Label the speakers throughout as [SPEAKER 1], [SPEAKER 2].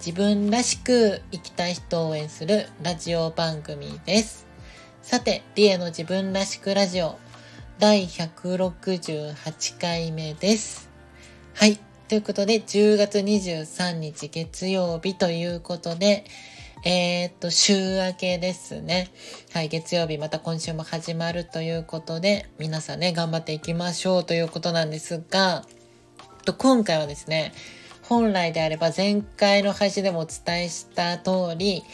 [SPEAKER 1] 自分らしく生きたい人を応援するラジオ番組です。さて、リエの自分らしくラジオ第168回目です。はい。ということで、10月23日月曜日ということで、えー、っと、週明けですね。はい、月曜日また今週も始まるということで、皆さんね、頑張っていきましょうということなんですが、と今回はですね、本来であれば前回の配信でもお伝えした通り、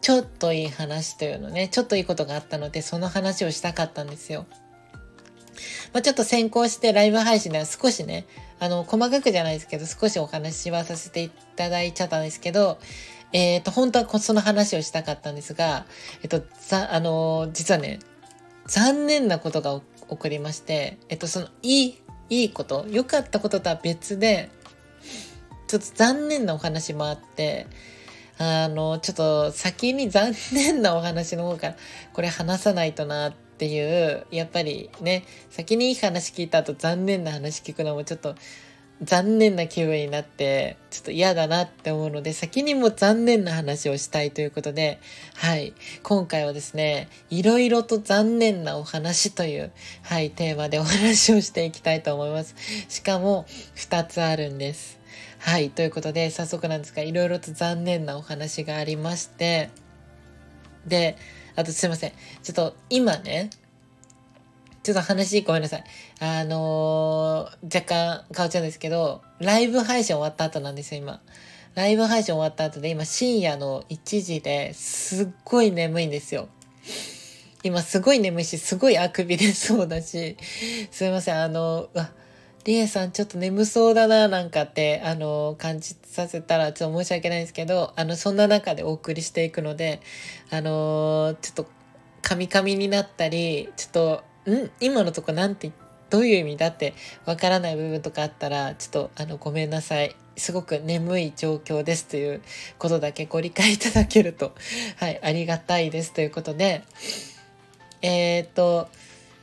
[SPEAKER 1] ちょっといい話というのね、ちょっといいことがあったので、その話をしたかったんですよ。まあ、ちょっと先行してライブ配信では少しね、あの、細かくじゃないですけど、少しお話はさせていただいちゃったんですけど、えっ、ー、と、本当はその話をしたかったんですが、えっと、ざ、あの、実はね、残念なことが起こりまして、えっと、その、いい、いいこと、良かったこととは別で、ちょっと残念なお話もあって、あの、ちょっと先に残念なお話の方から、これ話さないとなっていう、やっぱりね、先にいい話聞いた後残念な話聞くのもちょっと、残念な気分になって、ちょっと嫌だなって思うので、先にも残念な話をしたいということで、はい。今回はですね、いろいろと残念なお話という、はい、テーマでお話をしていきたいと思います。しかも、2つあるんです。はい。ということで、早速なんですが、いろいろと残念なお話がありまして、で、あとすいません。ちょっと今ね、ちょっと話ごめんなさい。あのー、若干変わっちゃうんですけど、ライブ配信終わった後なんですよ、今。ライブ配信終わった後で、今深夜の1時ですっごい眠いんですよ。今すごい眠いし、すごいあくびでそうだし、すいません、あの、うわ、りえさんちょっと眠そうだな、なんかって、あの、感じさせたらちょっと申し訳ないんですけど、あの、そんな中でお送りしていくので、あのちょっと、カミカミになったり、ちょっと、ん？今のとこなんてどういう意味だってわからない部分とかあったらちょっとあのごめんなさい。すごく眠い状況ですということだけご理解いただけるとはいありがたいですということで。えっ、と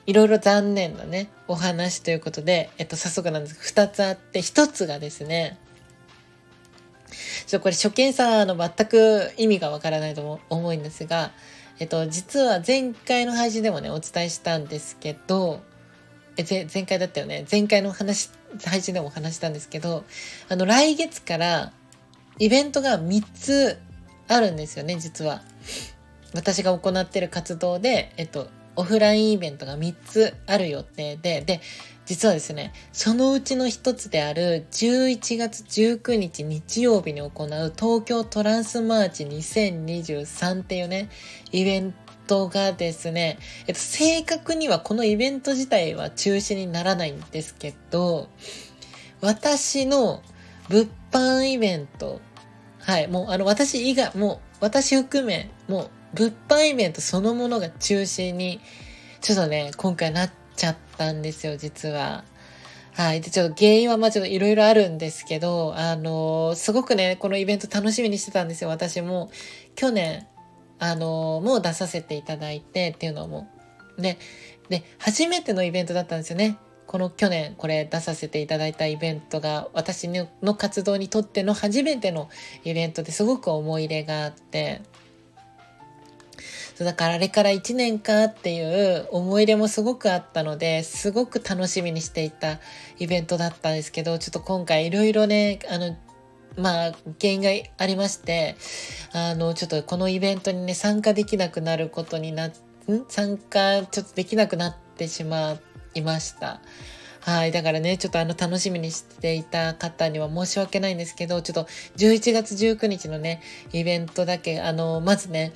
[SPEAKER 1] いろいろ残念なねお話ということで、えっと、早速なんですが2つあって1つがですねちょこれ初見さんの全く意味がわからないと思うんですがえっと、実は前回の配信でもね、お伝えしたんですけど、え、前回だったよね？前回の話、配信でもお話したんですけど、あの、来月からイベントが3つあるんですよね、実は。私が行ってる活動で、えっと、オフラインイベントが3つある予定で、で、実はですね、そのうちの一つである11月19日日曜日に行う東京トランスマーチ2023っていうね、イベントがですね、えっと、正確にはこのイベント自体は中止にならないんですけど、私の物販イベント、はい、もうあの私以外、もう私含め、もう物販イベントそのものが中止に、ちょっとね、今回なっちゃったんですよ、実は。はい。で、ちょっと原因はまあちょっといろいろあるんですけど、あのー、すごくね、このイベント楽しみにしてたんですよ、私も。去年、あのー、もう出させていただいてっていうのも。ね。で、初めてのイベントだったんですよね。この去年これ出させていただいたイベントが私の活動にとっての初めてのイベントですごく思い入れがあって、そうだからあれから1年かっていう思い出もすごくあったので、すごく楽しみにしていたイベントだったんですけど、ちょっと今回いろいろね、あの、まあ、原因がありまして、あの、ちょっとこのイベントにね、参加できなくなることにな、ん？参加ちょっとできなくなってしまいました。はい。だからね、ちょっとあの、楽しみにしていた方には申し訳ないんですけど、ちょっと11月19日のね、イベントだけ、あの、まずね、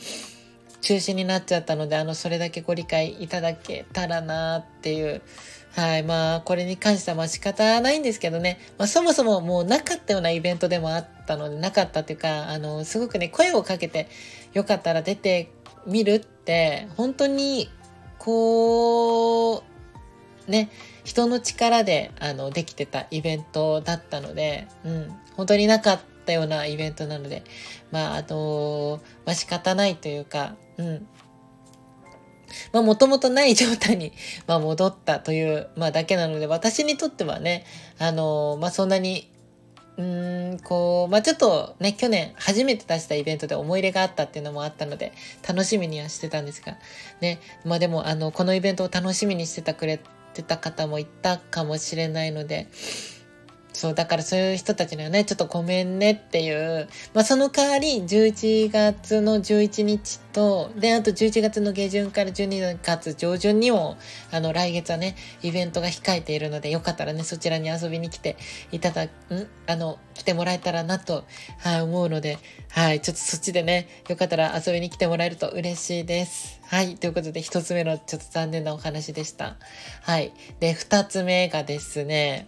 [SPEAKER 1] 中止になっちゃったので、あの、それだけご理解いただけたらなっていう。はい。まあ、これに関してはまあ仕方ないんですけどね。まあ、そもそももうなかったようなイベントでもあったので、なかったっていうか、あの、すごくね、声をかけてよかったら出てみるって本当にこうね人の力であのできてたイベントだったので、うん、本当になかったたようなイベントなのでまああのまあ仕方ないというか、うん、まあもともとない状態に、まあ、戻ったという、まあ、だけなので私にとってはねあのまあそんなにうーんこうまあちょっとね去年初めて出したイベントで思い入れがあったっていうのもあったので楽しみにはしてたんですがねまあでもあのこのイベントを楽しみにしてたくれてた方もいたかもしれないのでそう、だからそういう人たちにはね、ちょっとごめんねっていう、まあその代わり11月の11日と、で、あと11月の下旬から12月上旬にも、あの来月はね、イベントが控えているので、よかったらね、そちらに遊びに来ていただ、ん？あの、来てもらえたらなと、はい、思うので、はい、ちょっとそっちでね、よかったら遊びに来てもらえると嬉しいです。はい、ということで一つ目のちょっと残念なお話でした。はい。で、二つ目がですね、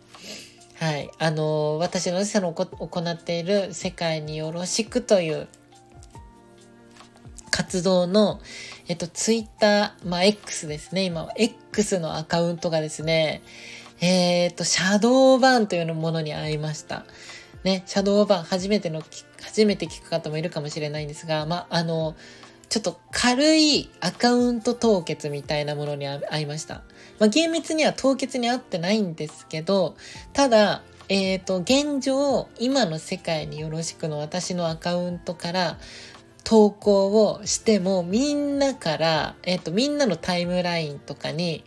[SPEAKER 1] はい。あの、私のその行っている世界によろしくという活動の、えっと、ツイッター、まあ、X ですね。今は X のアカウントがですね、えっ、と、シャドーバンというものに会いました。ね、シャドーバン、初めての、初めて聞く方もいるかもしれないんですが、まあ、あの、ちょっと軽いアカウント凍結みたいなものに会いました。まあ、厳密には凍結に合ってないんですけど、ただ、えっ、ー、と、現状、今の世界によろしくの私のアカウントから投稿をしても、みんなから、えっ、ー、と、みんなのタイムラインとかに、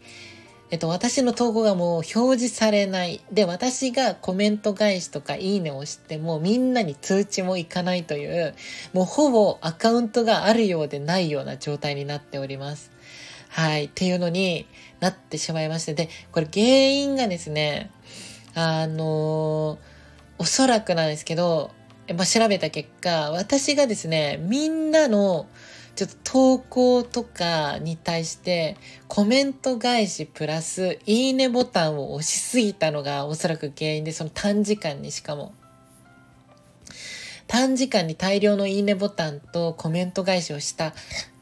[SPEAKER 1] えっと、私の投稿がもう表示されない。で、私がコメント返しとかいいねをしてもみんなに通知もいかないという、もうほぼアカウントがあるようでないような状態になっております。はい。っていうのになってしまいまして。で、これ原因がですね、あのおそらくなんですけど、まあ、調べた結果、私がですね、みんなのちょっと投稿とかに対してコメント返しプラスいいねボタンを押しすぎたのがおそらく原因でその短時間にしかも。短時間に大量のいいねボタンとコメント返しをした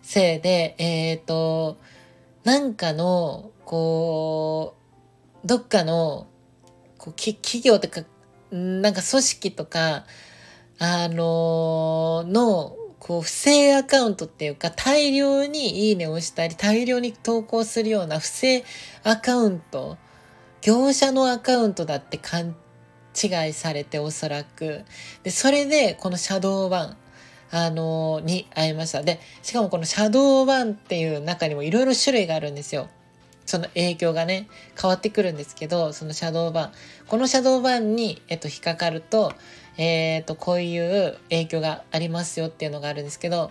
[SPEAKER 1] せいでえっ、ー、となんかのこうどっかのこう企業とかなんか組織とかあののこう、不正アカウントっていうか、大量にいいねをしたり、大量に投稿するような不正アカウント、業者のアカウントだって勘違いされておそらく。で、それで、このシャドーバン、あのー、に会いました。で、しかもこのシャドーバンっていう中にもいろいろ種類があるんですよ。その影響がね、変わってくるんですけど、そのシャドーバン。このシャドーバンに、えっと、引っかかると、えっ、ー、と、こういう影響がありますよっていうのがあるんですけど、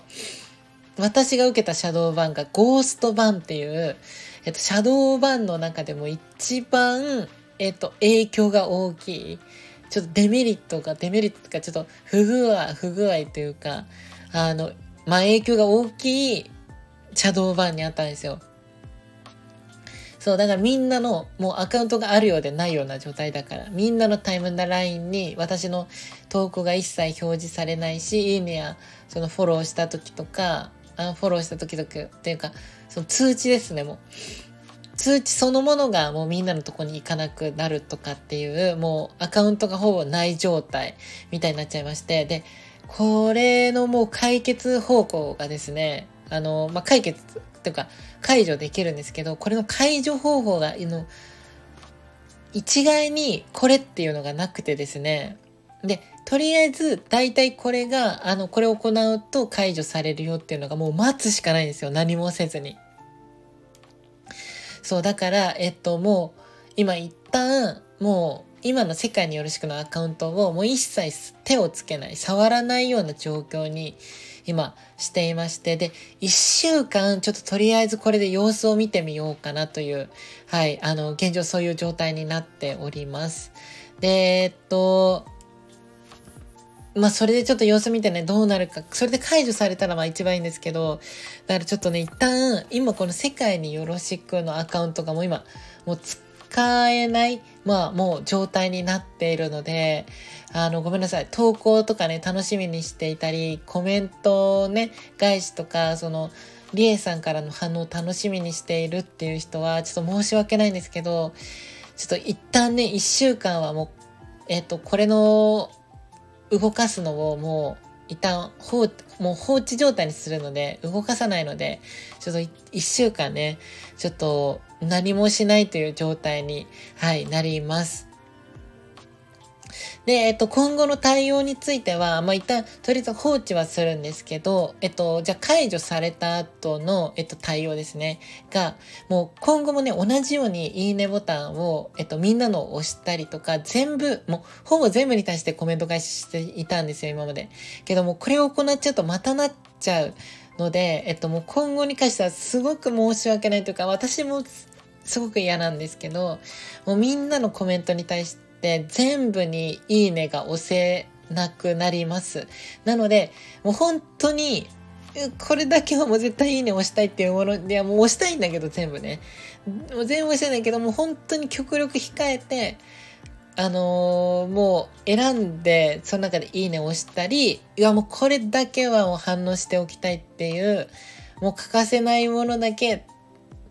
[SPEAKER 1] 私が受けたシャドーバンがゴーストバンっていう、えっと、シャドーバンの中でも一番、えっと、影響が大きい。ちょっとデメリットが、デメリットがちょっと不具合、不具合というか、あの、まあ、影響が大きいシャドーバンにあったんですよ。そう、だからみんなのもうアカウントがあるようでないような状態だから、みんなのタイムラインに私の投稿が一切表示されないし、いいねやそのフォローした時とか、あフォローした時とかっていうか、その通知ですね、もう。通知そのものがもうみんなのとこに行かなくなるとかっていう、もうアカウントがほぼない状態みたいになっちゃいまして、で、これのもう解決方向がですね、あの、まあ、解決というか解除できるんですけど、これの解除方法が、の、一概にこれっていうのがなくてですね。で、とりあえず、大体これが、あの、これを行うと解除されるよっていうのがもう待つしかないんですよ。何もせずに。そう、だから、えっと、もう、今一旦、もう、今の世界によろしくのアカウントをもう一切手をつけない、触らないような状況に今していまして、で、一週間ちょっととりあえずこれで様子を見てみようかなという、はい、あの、現状そういう状態になっております。で、えっと、まあそれでちょっと様子見てね、どうなるか、それで解除されたらまあ一番いいんですけど、だからちょっとね、一旦、今この世界によろしくのアカウントがもう今、もう使えない、まあもう状態になっているので、あの、ごめんなさい。投稿とかね、楽しみにしていたり、コメントね、返しとか、その、リエさんからの反応楽しみにしているっていう人は、ちょっと申し訳ないんですけど、ちょっと一旦ね、一週間はもう、えっ、と、これの動かすのをもう一旦放もう放置状態にするので動かさないのでちょっと一週間ねちょっと何もしないという状態に、はい、なります。で、えっと、今後の対応については、まあ、一旦、とりあえず放置はするんですけど、えっと、じゃあ解除された後の、えっと、対応ですね。が、もう今後もね、同じようにいいねボタンを、えっと、みんなのを押したりとか、全部、もう、ほぼ全部に対してコメント返ししていたんですよ、今まで。けども、これを行っちゃうとまたなっちゃうので、えっと、もう今後に関してはすごく申し訳ないというか、私もすごく嫌なんですけど、もうみんなのコメントに対して、全部にいいねが押せなくなります。なので、もう本当に、これだけはもう絶対いいね押したいっていうもの、いやもう押したいんだけど全部ね。もう全部押したいけど、もう本当に極力控えて、あのー、もう選んで、その中でいいね押したり、いやもうこれだけはもう反応しておきたいっていう、もう欠かせないものだけ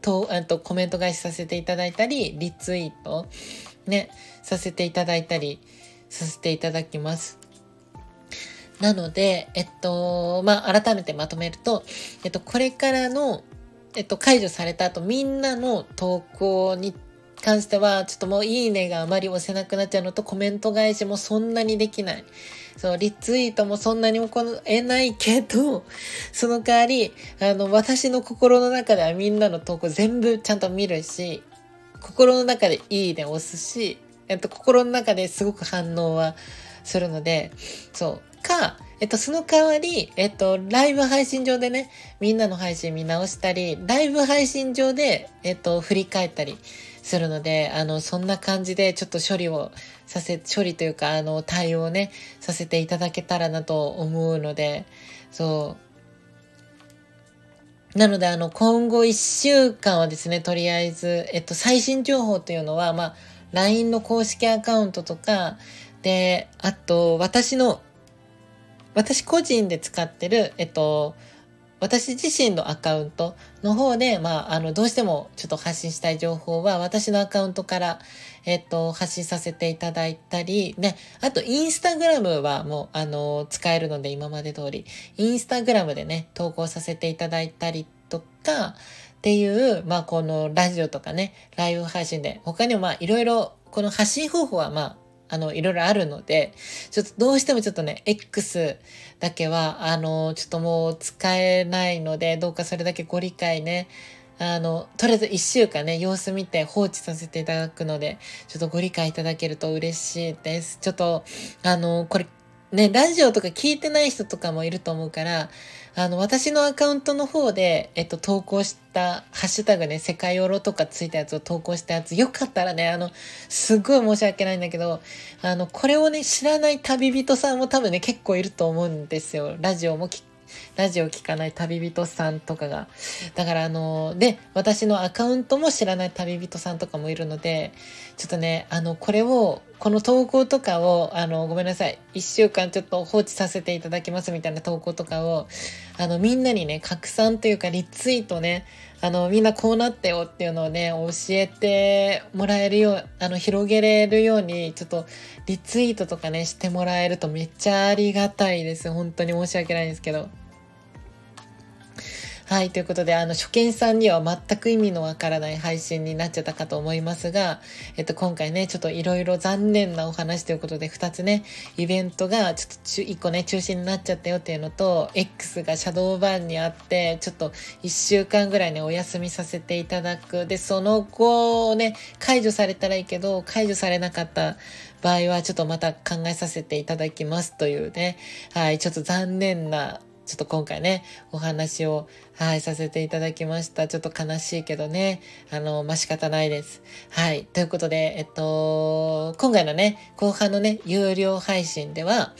[SPEAKER 1] と、あとコメント返しさせていただいたり、リツイート。ね、させていただいたりさせていただきます。なので、えっと、まあ、改めてまとめると、えっと、これからの、えっと、解除された後、みんなの投稿に関しては、ちょっともういいねがあまり押せなくなっちゃうのと、コメント返しもそんなにできない。そう、リツイートもそんなに行えないけど、その代わり、あの、私の心の中ではみんなの投稿全部ちゃんと見るし、心の中でいいね押すし、えっと、心の中ですごく反応はするので、そう。か、えっと、その代わり、えっと、ライブ配信上でね、みんなの配信見直したり、ライブ配信上で、えっと、振り返ったりするので、あの、そんな感じでちょっと処理をさせ、処理というか、あの、対応をね、させていただけたらなと思うので、そう。なので、あの、今後1週間はですね、とりあえず、えっと、最新情報というのは、まあ、LINE の公式アカウントとか、で、あと、私の、私個人で使ってる、えっと、私自身のアカウントの方で、まあ、あの、どうしてもちょっと発信したい情報は、私のアカウントから、えっと、発信させていただいたり、ね、あと、インスタグラムはもう、あの、使えるので、今まで通り、インスタグラムでね、投稿させていただいたりとか、っていう、まあ、このラジオとかね、ライブ配信で、他にもまあ、いろいろ、この発信方法はまあ、あの、いろいろあるので、ちょっとどうしてもちょっとね、X だけは、あの、ちょっともう使えないので、どうかそれだけご理解ね、あの、とりあえず1週間ね、様子見て放置させていただくので、ちょっとご理解いただけると嬉しいです。ちょっと、あの、これ、ね、ラジオとか聞いてない人とかもいると思うから、あの、私のアカウントの方で、えっと、投稿した、ハッシュタグね、世界おろとかついたやつを投稿したやつ、よかったらね、あの、すっごい申し訳ないんだけど、あの、これをね、知らない旅人さんも多分ね、結構いると思うんですよ。ラジオも聞ラジオ聞かない旅人さんとかが。だからあの、で、私のアカウントも知らない旅人さんとかもいるので、ちょっとね、あの、これを、この投稿とかを、あの、ごめんなさい。一週間ちょっと放置させていただきますみたいな投稿とかを、あの、みんなにね、拡散というかリツイートね、あの、みんなこうなってよっていうのをね、教えてもらえるよう、あの、広げれるように、ちょっとリツイートとかね、してもらえるとめっちゃありがたいです。本当に申し訳ないんですけど。はい、ということで、あの、初見さんには全く意味のわからない配信になっちゃったかと思いますが、えっと、今回ね、ちょっといろいろ残念なお話ということで、2つね、イベントがちょっと1個ね、中止になっちゃったよっていうのと、X がシャドーバンにあって、ちょっと1週間ぐらいね、お休みさせていただく。で、その後ね、解除されたらいいけど、解除されなかった場合は、ちょっとまた考えさせていただきますというね、はい、ちょっと残念なちょっと今回ね、お話を、はい、させていただきました。ちょっと悲しいけどね、あの、まあ、仕方ないです。はい。ということで、えっと、今回のね、後半のね、有料配信では、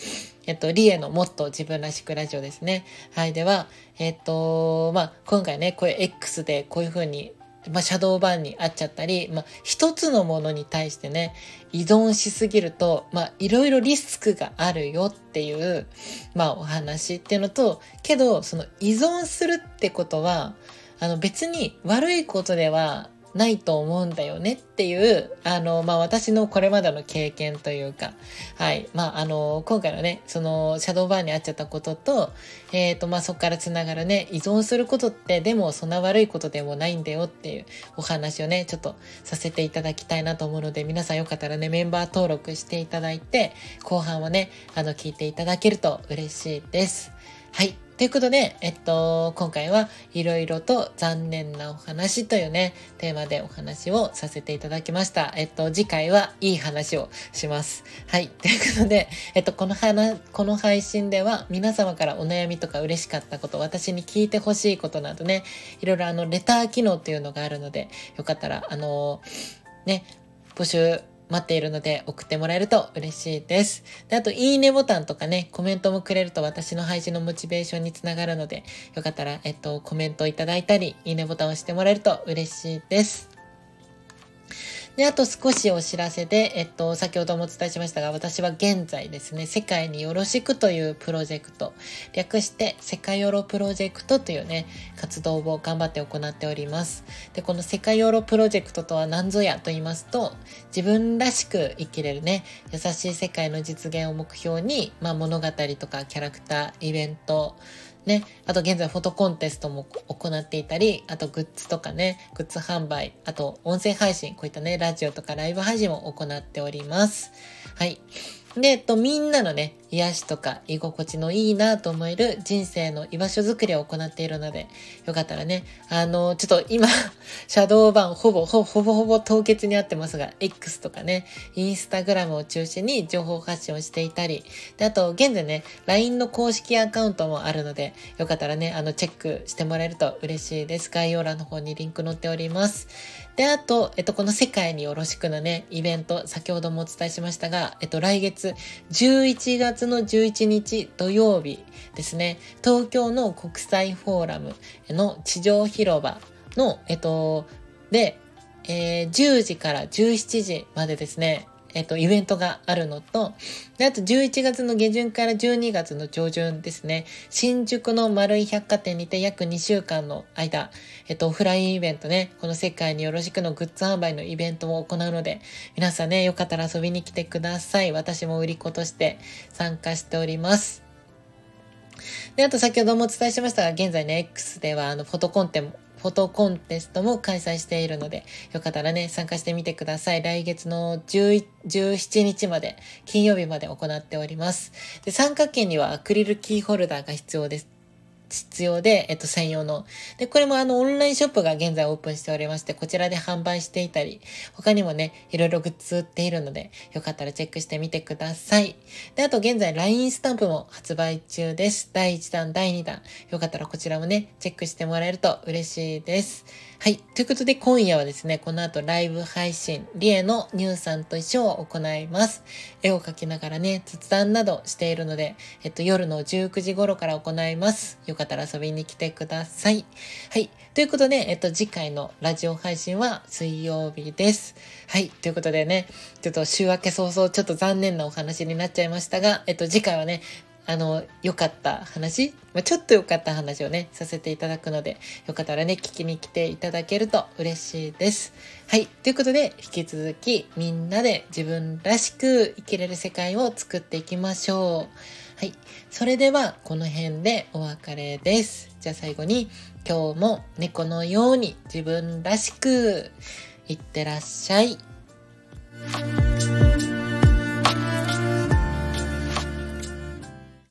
[SPEAKER 1] えっと、リエのもっと自分らしくラジオですね。はい。では、えっと、まあ、今回ね、こういう X でこういう風にまあ、シャドーバンにあっちゃったり、まあ、一つのものに対してね、依存しすぎると、まあ、いろいろリスクがあるよっていう、まあ、お話っていうのと、けど、その依存するってことは、あの別に悪いことではないと思うんだよねっていう、あの、まあ、私のこれまでの経験というか、はい。まあ、あの、今回のね、その、シャドーバーに会っちゃったことと、えっ、ー、と、まあ、そこからつながるね、依存することって、でもそんな悪いことでもないんだよっていうお話をね、ちょっとさせていただきたいなと思うので、皆さんよかったらね、メンバー登録していただいて、後半はね、あの、聞いていただけると嬉しいです。はい。ということで、えっと、今回はいろいろと残念なお話というね、テーマでお話をさせていただきました。えっと、次回はいい話をします。はい。ということで、えっと、この話、この配信では皆様からお悩みとか嬉しかったこと、私に聞いてほしいことなどね、いろいろあの、レター機能っていうのがあるので、よかったら、あの、ね、募集待っているので送ってもらえると嬉しいです。で、あと、いいねボタンとかね、コメントもくれると私の配信のモチベーションにつながるので、よかったら、えっと、コメントいただいたり、いいねボタンを押してもらえると嬉しいです。で、あと少しお知らせで、えっと、先ほどもお伝えしましたが、私は現在ですね、世界によろしくというプロジェクト、略して世界ヨロプロジェクトというね、活動を頑張って行っております。で、この世界ヨロプロジェクトとは何ぞやと言いますと、自分らしく生きれるね、優しい世界の実現を目標に、まあ物語とかキャラクター、イベント、ね、あと現在フォトコンテストも行っていたり、あとグッズとかね、グッズ販売、あと音声配信、こういったね、ラジオとかライブ配信も行っております。はい。で、えっと、みんなのね、癒しとか居心地のいいなと思える人生の居場所づくりを行っているので、よかったらね、あの、ちょっと今、シャドーバンほぼ、ほぼ、ほぼほぼ凍結にあってますが、X とかね、インスタグラムを中心に情報発信をしていたり、で、あと、現在ね、LINE の公式アカウントもあるので、よかったらね、あの、チェックしてもらえると嬉しいです。概要欄の方にリンク載っております。で、あと、えっと、この世界によろしくのね、イベント、先ほどもお伝えしましたが、えっと、来月、11月の11日土曜日ですね、東京の国際フォーラムの地上広場の、えっと、で、えー、10時から17時までですね、えっと、イベントがあるのと、で、あと11月の下旬から12月の上旬ですね、新宿の丸い百貨店にて約2週間の間、えっと、オフラインイベントね、この世界によろしくのグッズ販売のイベントも行うので、皆さんね、よかったら遊びに来てください。私も売り子として参加しております。で、あと先ほどもお伝えしましたが、現在ね、X ではあの、フォトコンテもフォトコンテストも開催しているので、よかったらね、参加してみてください。来月の17日まで、金曜日まで行っております。で、参加券にはアクリルキーホルダーが必要です。必要で、えっと、専用の。で、これもあの、オンラインショップが現在オープンしておりまして、こちらで販売していたり、他にもね、いろいろグッズ売っているので、よかったらチェックしてみてください。で、あと現在 LINE スタンプも発売中です。第1弾、第2弾。よかったらこちらもね、チェックしてもらえると嬉しいです。はい。ということで、今夜はですね、この後ライブ配信、リエのニューさんと一緒を行います。絵を描きながらね、雑談などしているので、えっと、夜の19時頃から行います。よかったら遊びに来てください。はい。ということで、えっと、次回のラジオ配信は水曜日です。はい。ということでね、ちょっと週明け早々、ちょっと残念なお話になっちゃいましたが、えっと、次回はね、あの、良かった話、まあ、ちょっと良かった話をね、させていただくので、よかったらね、聞きに来ていただけると嬉しいです。はい。ということで、引き続き、みんなで自分らしく生きれる世界を作っていきましょう。はい。それでは、この辺でお別れです。じゃあ最後に、今日も猫のように自分らしく、いってらっしゃい。